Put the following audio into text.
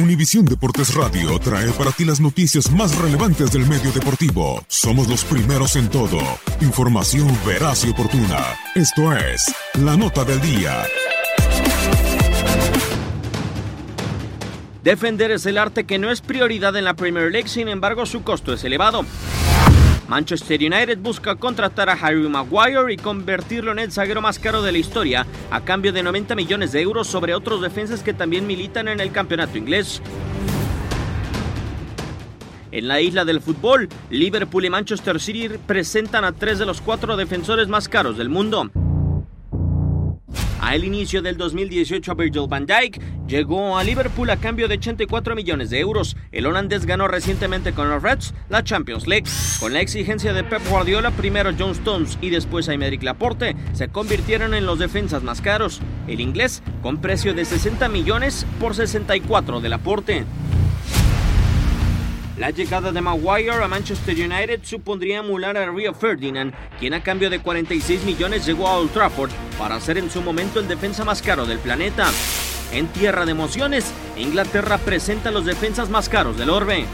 Univisión Deportes Radio trae para ti las noticias más relevantes del medio deportivo. Somos los primeros en todo. Información veraz y oportuna. Esto es La Nota del Día. Defender es el arte que no es prioridad en la Premier League, sin embargo su costo es elevado. Manchester United busca contratar a Harry Maguire y convertirlo en el zaguero más caro de la historia a cambio de 90 millones de euros sobre otros defensas que también militan en el campeonato inglés. En la isla del fútbol, Liverpool y Manchester City presentan a tres de los cuatro defensores más caros del mundo. Al inicio del 2018, Virgil van Dijk llegó a Liverpool a cambio de 84 millones de euros. El holandés ganó recientemente con los Reds la Champions League. Con la exigencia de Pep Guardiola, primero John Stones y después Aymeric Laporte se convirtieron en los defensas más caros. El inglés con precio de 60 millones por 64 de Laporte. La llegada de Maguire a Manchester United supondría emular a Rio Ferdinand, quien a cambio de 46 millones llegó a Old Trafford para ser en su momento el defensa más caro del planeta. En tierra de emociones, Inglaterra presenta los defensas más caros del orbe.